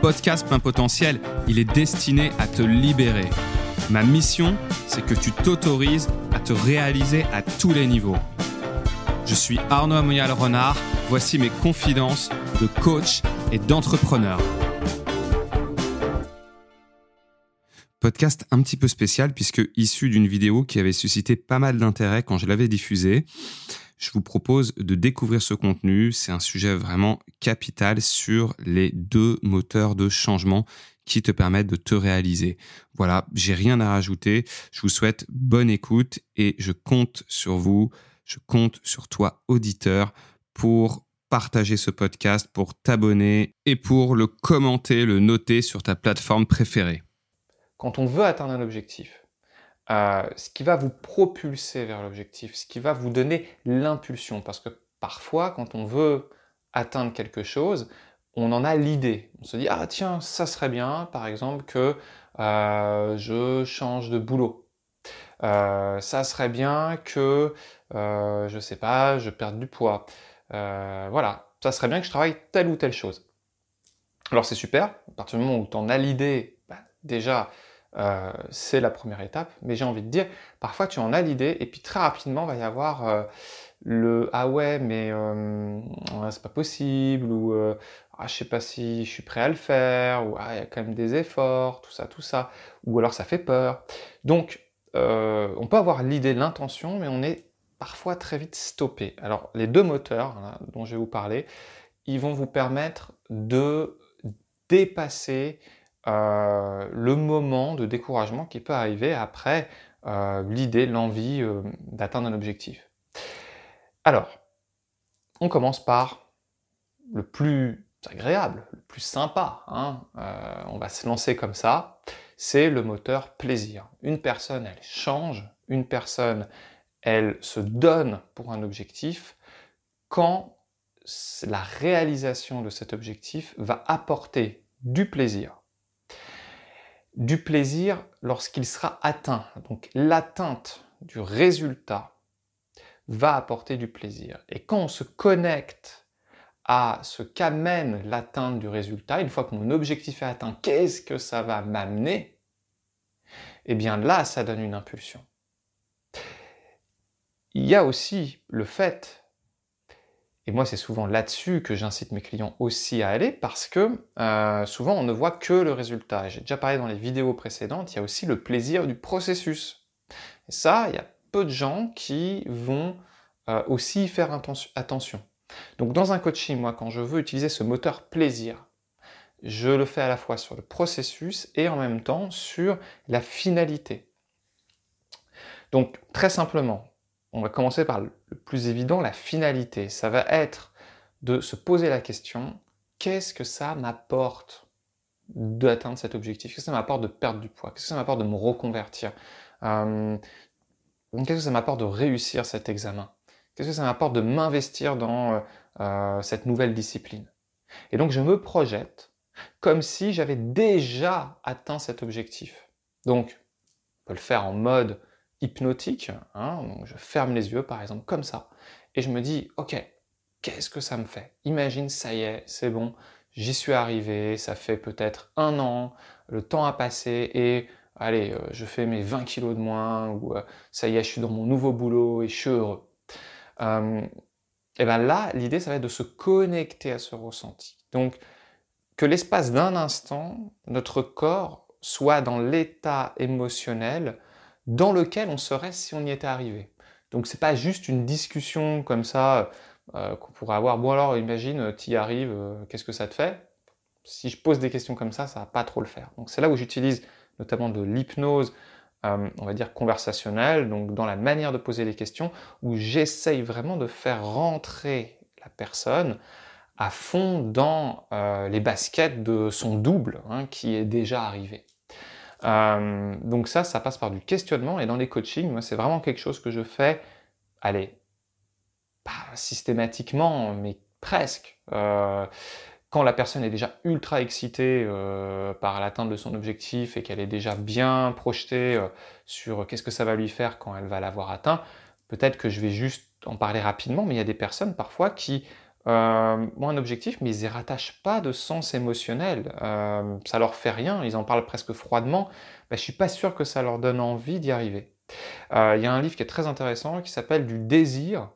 podcast Plein Potentiel, il est destiné à te libérer. Ma mission, c'est que tu t'autorises à te réaliser à tous les niveaux. Je suis Arnaud Amoyal Renard, voici mes confidences de coach et d'entrepreneur. Podcast un petit peu spécial puisque issu d'une vidéo qui avait suscité pas mal d'intérêt quand je l'avais diffusée je vous propose de découvrir ce contenu. C'est un sujet vraiment capital sur les deux moteurs de changement qui te permettent de te réaliser. Voilà, j'ai rien à rajouter. Je vous souhaite bonne écoute et je compte sur vous, je compte sur toi auditeur pour partager ce podcast, pour t'abonner et pour le commenter, le noter sur ta plateforme préférée. Quand on veut atteindre un objectif, euh, ce qui va vous propulser vers l'objectif, ce qui va vous donner l'impulsion. Parce que parfois, quand on veut atteindre quelque chose, on en a l'idée. On se dit, ah tiens, ça serait bien, par exemple, que euh, je change de boulot. Euh, ça serait bien que, je ne sais pas, je perde du poids. voilà, ça serait bien que je travaille telle ou telle chose. Alors c'est super, à partir du moment où tu en as l'idée, bah, déjà, euh, c'est la première étape. Mais j'ai envie de dire, parfois tu en as l'idée et puis très rapidement va y avoir euh, le ah ouais mais euh, c'est pas possible ou ah je sais pas si je suis prêt à le faire ou ah il y a quand même des efforts, tout ça, tout ça. Ou alors ça fait peur. Donc on peut avoir l'idée, l'intention, mais on est parfois très vite stoppé. Alors les deux moteurs dont je vais vous parler, ils vont vous permettre de dépasser euh, le moment de découragement qui peut arriver après euh, l'idée, l'envie euh, d'atteindre un objectif. Alors, on commence par le plus agréable, le plus sympa. Hein. on va se lancer comme ça. C'est le moteur plaisir. Une personne, elle change. Une personne, elle se donne pour un objectif quand la réalisation de cet objectif va apporter du plaisir du plaisir lorsqu'il sera atteint. Donc l'atteinte du résultat va apporter du plaisir. Et quand on se connecte à ce qu'amène l'atteinte du résultat, une fois que mon objectif est atteint, qu'est-ce que ça va m'amener? Eh bien là, ça donne une impulsion. Il y a aussi le fait et moi, c'est souvent là-dessus que j'incite mes clients aussi à aller parce que euh, souvent, on ne voit que le résultat. J'ai déjà parlé dans les vidéos précédentes, il y a aussi le plaisir du processus. Et ça, il y a peu de gens qui vont euh, aussi y faire attention. Donc, dans un coaching, moi, quand je veux utiliser ce moteur plaisir, je le fais à la fois sur le processus et en même temps sur la finalité. Donc, très simplement, on va commencer par le plus évident, la finalité. Ça va être de se poser la question, qu'est-ce que ça m'apporte d'atteindre cet objectif? Qu'est-ce que ça m'apporte de perdre du poids? Qu'est-ce que ça m'apporte de me reconvertir? Euh, Qu'est-ce que ça m'apporte de réussir cet examen? Qu'est-ce que ça m'apporte de m'investir dans euh, euh, cette nouvelle discipline? Et donc je me projette comme si j'avais déjà atteint cet objectif. Donc, on peut le faire en mode hypnotique. Hein, donc je ferme les yeux, par exemple, comme ça. Et je me dis, ok, qu'est-ce que ça me fait? Imagine, ça y est, c'est bon, j'y suis arrivé, ça fait peut-être un an, le temps a passé et allez, euh, je fais mes 20 kilos de moins, ou euh, ça y est, je suis dans mon nouveau boulot et je suis heureux. Euh, et bien là, l'idée, ça va être de se connecter à ce ressenti. Donc, que l'espace d'un instant, notre corps soit dans l'état émotionnel dans lequel on serait si on y était arrivé. Donc c'est pas juste une discussion comme ça euh, qu'on pourrait avoir. Bon alors imagine, tu y arrives, euh, qu'est-ce que ça te fait? Si je pose des questions comme ça, ça va pas trop le faire. Donc c'est là où j'utilise notamment de l'hypnose, euh, on va dire conversationnelle, donc dans la manière de poser les questions, où j'essaye vraiment de faire rentrer la personne à fond dans les baskets de son double hein, qui est déjà arrivé. Euh, donc ça, ça passe par du questionnement. Et dans les coachings, moi, c'est vraiment quelque chose que je fais, allez, pas systématiquement, mais presque. Euh, quand la personne est déjà ultra excitée euh, par l'atteinte de son objectif et qu'elle est déjà bien projetée sur qu'est-ce que ça va lui faire quand elle va l'avoir atteint, peut-être que je vais juste en parler rapidement, mais il y a des personnes parfois qui euh, ont un objectif, mais ils n'y rattachent pas de sens émotionnel. Euh, ça leur fait rien, ils en parlent presque froidement. Ben, je suis pas sûr que ça leur donne envie d'y arriver. Euh, il y a un livre qui est très intéressant qui s'appelle Du désir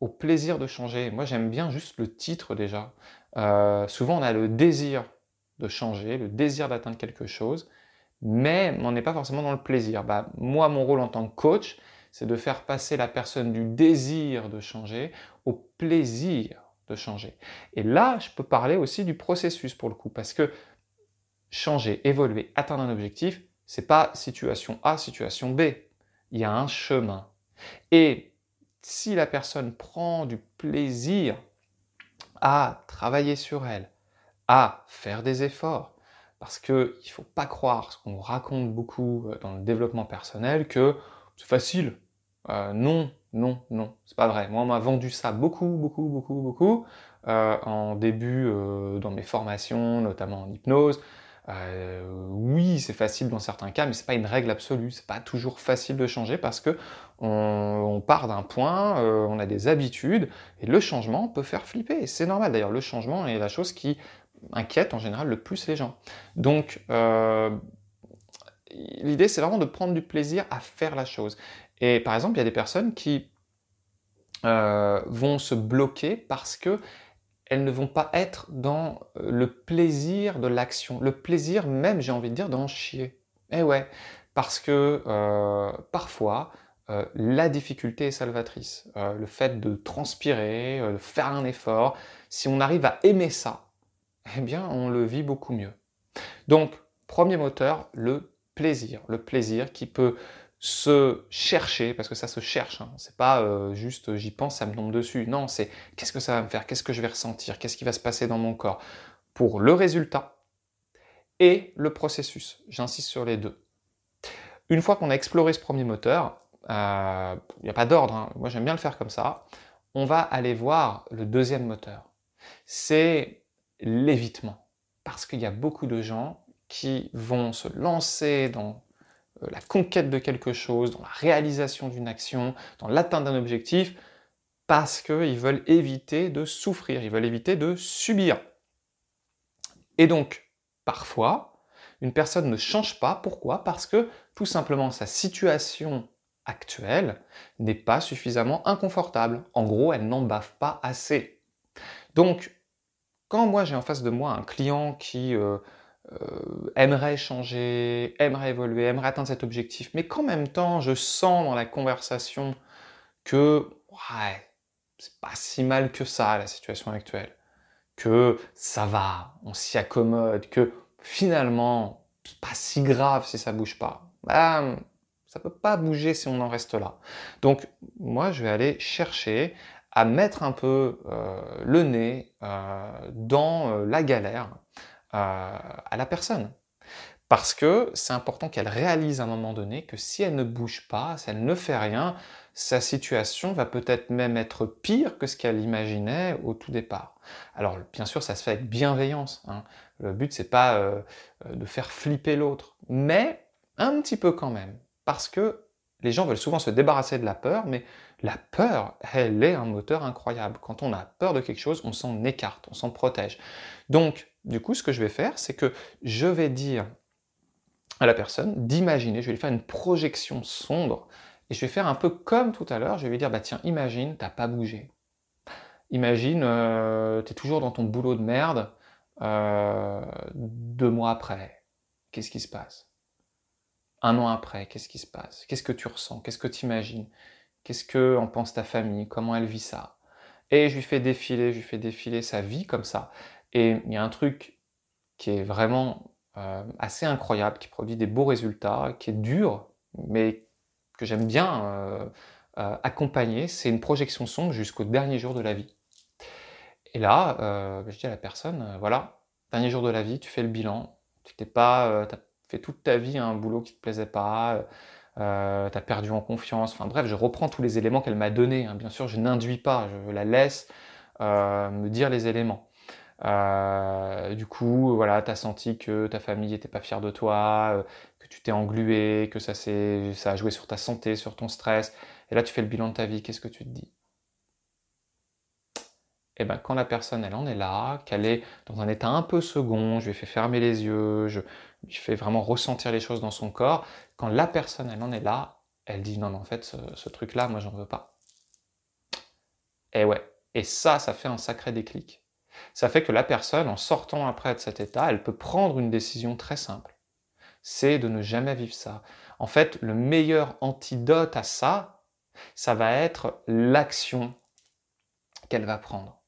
au plaisir de changer. Moi, j'aime bien juste le titre déjà. Euh, souvent, on a le désir de changer, le désir d'atteindre quelque chose, mais on n'est pas forcément dans le plaisir. Bah, moi, mon rôle en tant que coach, c'est de faire passer la personne du désir de changer au plaisir de changer. Et là, je peux parler aussi du processus pour le coup, parce que changer, évoluer, atteindre un objectif, c'est pas situation A, situation B. Il y a un chemin. Et si la personne prend du plaisir à travailler sur elle, à faire des efforts, parce qu'il ne faut pas croire ce qu'on raconte beaucoup euh, dans le développement personnel, que c'est facile. Euh, non, non, non, c'est pas vrai. Moi, on m'a vendu ça beaucoup, beaucoup, beaucoup, beaucoup euh, en début dans mes formations, notamment en hypnose. Euh, oui, c'est facile dans certains cas, mais c'est pas une règle absolue. C'est pas toujours facile de changer parce que on, part d'un point, euh, on a des habitudes, et le changement peut faire flipper. C'est normal. D'ailleurs, le changement est la chose qui inquiète en général le plus les gens. Donc, euh, l'idée, c'est vraiment de prendre du plaisir à faire la chose. Et par exemple, il y a des personnes qui vont se bloquer parce que elles ne vont pas être dans euh, le plaisir de l'action, le plaisir même, j'ai envie de dire, d'en chier. Eh ouais, parce que euh, parfois, euh, la difficulté est salvatrice. le fait de transpirer, de faire un effort, si on arrive à aimer ça, eh bien, on le vit beaucoup mieux. Donc, premier moteur, le plaisir. Le plaisir qui peut se chercher, parce que ça se cherche, hein. c'est pas euh, juste j'y pense, ça me tombe dessus. Non, c'est qu'est-ce que ça va me faire, qu'est-ce que je vais ressentir, qu'est-ce qui va se passer dans mon corps? Pour le résultat et le processus. J'insiste sur les deux. Une fois qu'on a exploré ce premier moteur, il euh, n'y a pas d'ordre, hein. moi j'aime bien le faire comme ça, on va aller voir le deuxième moteur. C'est l'évitement. Parce qu'il y a beaucoup de gens qui vont se lancer dans euh, la conquête de quelque chose, dans la réalisation d'une action, dans l'atteinte d'un objectif, parce qu'ils veulent éviter de souffrir, ils veulent éviter de subir. Et donc, parfois, une personne ne change pas. Pourquoi? Parce que tout simplement sa situation actuelle n'est pas suffisamment inconfortable. En gros, elle n'en bave pas assez. Donc, quand moi j'ai en face de moi un client qui euh, euh, aimerait changer, aimerait évoluer, aimerait atteindre cet objectif, mais qu'en même temps, je sens dans la conversation que ouais, c'est pas si mal que ça la situation actuelle, que ça va, on s'y accommode, que finalement, c'est pas si grave si ça bouge pas. Bah, ça peut pas bouger si on en reste là. Donc, moi, je vais aller chercher à mettre un peu euh, le nez euh, dans la galère à, la personne. Parce que c'est important qu'elle réalise à un moment donné que si elle ne bouge pas, si elle ne fait rien, sa situation va peut-être même être pire que ce qu'elle imaginait au tout départ. Alors bien sûr, ça se fait avec bienveillance. Hein. Le but c'est pas euh, de faire flipper l'autre, mais un petit peu quand même, parce que les gens veulent souvent se débarrasser de la peur, mais la peur, elle est un moteur incroyable. Quand on a peur de quelque chose, on s'en écarte, on s'en protège. Donc, du coup, ce que je vais faire, c'est que je vais dire à la personne d'imaginer, je vais lui faire une projection sombre, et je vais faire un peu comme tout à l'heure, je vais lui dire, bah tiens, imagine, t'as pas bougé. Imagine, euh, tu es toujours dans ton boulot de merde, euh, deux mois après, qu'est-ce qui se passe? Un an après, qu'est-ce qui se passe? Qu'est-ce que tu ressens? Qu'est-ce que tu imagines Qu'est-ce que en pense ta famille? Comment elle vit ça? Et je lui fais défiler, je lui fais défiler sa vie comme ça. Et il y a un truc qui est vraiment euh, assez incroyable, qui produit des beaux résultats, qui est dur, mais que j'aime bien euh, euh, accompagner, c'est une projection sombre jusqu'au dernier jour de la vie. Et là, je dis à la personne, voilà, dernier jour de la vie, tu fais le bilan, tu t'es pas, as fait toute ta vie un boulot qui te plaisait pas, tu as perdu en confiance, enfin bref, je reprends tous les éléments qu'elle m'a donnés. Hein. Bien sûr, je n'induis pas, je la laisse me dire les éléments. Euh, du coup, voilà, tu as senti que ta famille n'était pas fière de toi, euh, que tu t'es englué, que ça, ça a joué sur ta santé, sur ton stress. Et là, tu fais le bilan de ta vie, qu'est-ce que tu te dis? Et ben quand la personne elle en est là, qu'elle est dans un état un peu second, je lui fais fermer les yeux, je lui fais vraiment ressentir les choses dans son corps, quand la personne elle en est là, elle dit non mais en fait ce, ce truc là moi j'en veux pas. Et ouais, et ça ça fait un sacré déclic. Ça fait que la personne en sortant après de cet état, elle peut prendre une décision très simple. C'est de ne jamais vivre ça. En fait, le meilleur antidote à ça, ça va être l'action qu'elle va prendre.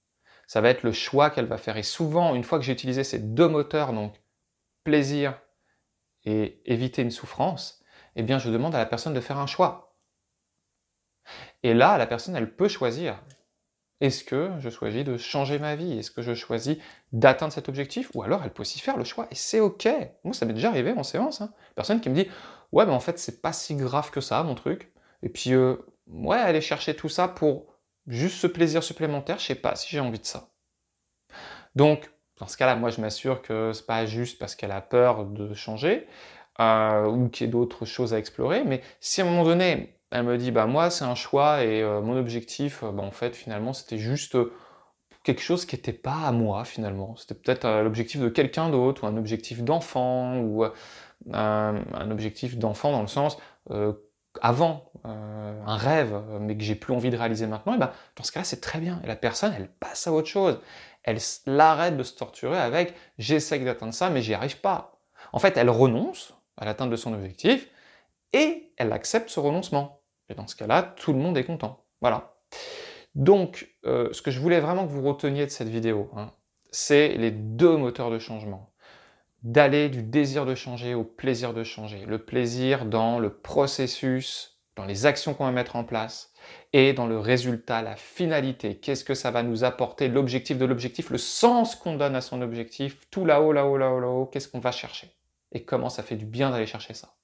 Ça va être le choix qu'elle va faire. Et souvent, une fois que j'ai utilisé ces deux moteurs, donc plaisir et éviter une souffrance, eh bien, je demande à la personne de faire un choix. Et là, la personne, elle peut choisir. Est-ce que je choisis de changer ma vie? Est-ce que je choisis d'atteindre cet objectif? Ou alors elle peut aussi faire le choix et c'est ok. Moi, ça m'est déjà arrivé en séance. Hein. Personne qui me dit Ouais, mais en fait, c'est pas si grave que ça, mon truc. Et puis, euh, ouais, aller chercher tout ça pour juste ce plaisir supplémentaire, je sais pas si j'ai envie de ça. Donc, dans ce cas-là, moi, je m'assure que c'est pas juste parce qu'elle a peur de changer euh, ou qu'il y ait d'autres choses à explorer. Mais si à un moment donné, elle me dit, bah moi, c'est un choix et euh, mon objectif, bah, en fait, finalement, c'était juste quelque chose qui n'était pas à moi, finalement. C'était peut-être l'objectif de quelqu'un d'autre ou un objectif d'enfant ou un objectif d'enfant dans le sens avant euh, un rêve, mais que j'ai plus envie de réaliser maintenant, et ben, dans ce cas-là, c'est très bien. Et la personne, elle passe à autre chose. Elle l'arrête de se torturer avec j'essaie d'atteindre ça, mais j'y arrive pas. En fait, elle renonce à l'atteinte de son objectif et elle accepte ce renoncement. Et dans ce cas-là, tout le monde est content. Voilà. Donc, euh, ce que je voulais vraiment que vous reteniez de cette vidéo, hein, c'est les deux moteurs de changement d'aller du désir de changer au plaisir de changer. Le plaisir dans le processus, dans les actions qu'on va mettre en place et dans le résultat, la finalité. Qu'est-ce que ça va nous apporter, l'objectif de l'objectif, le sens qu'on donne à son objectif, tout là-haut, là-haut, là-haut, là-haut, qu'est-ce qu'on va chercher? Et comment ça fait du bien d'aller chercher ça?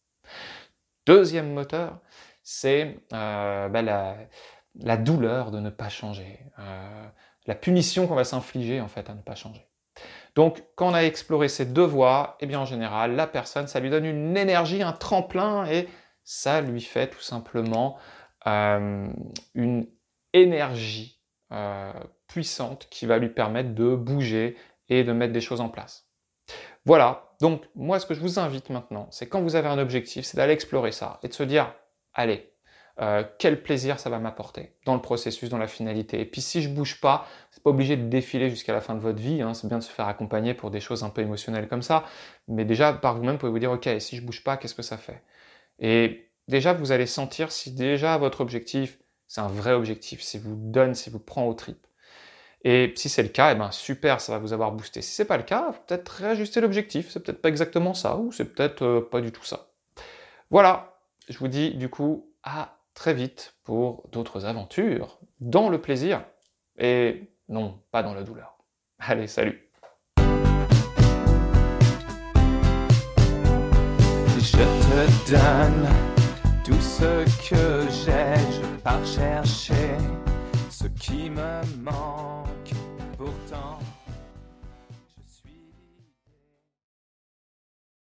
Deuxième moteur, c'est euh, bah, la, douleur de ne pas changer, euh, la punition qu'on va s'infliger en fait à ne pas changer. Donc, quand on a exploré ces deux voies, eh bien, en général, la personne, ça lui donne une énergie, un tremplin, et ça lui fait tout simplement euh, une énergie puissante qui va lui permettre de bouger et de mettre des choses en place. Voilà, donc moi ce que je vous invite maintenant, c'est quand vous avez un objectif, c'est d'aller explorer ça et de se dire, allez, euh, quel plaisir ça va m'apporter dans le processus, dans la finalité. Et puis si je bouge pas, c'est pas obligé de défiler jusqu'à la fin de votre vie. Hein. c'est bien de se faire accompagner pour des choses un peu émotionnelles comme ça. Mais déjà par vous-même, vous pouvez vous dire ok, si je bouge pas, qu'est-ce que ça fait? Et déjà vous allez sentir si déjà votre objectif c'est un vrai objectif, si vous donne, si vous prend au tripes. Et si c'est le cas, eh ben super, ça va vous avoir boosté. Si c'est pas le cas, peut-être réajuster l'objectif. C'est peut-être pas exactement ça, ou c'est peut-être euh, pas du tout ça. Voilà, je vous dis du coup à très vite pour d'autres aventures, dans le plaisir, et non, pas dans la douleur. Allez, salut Je te donne tout ce que j'ai, je pars chercher ce qui me manque.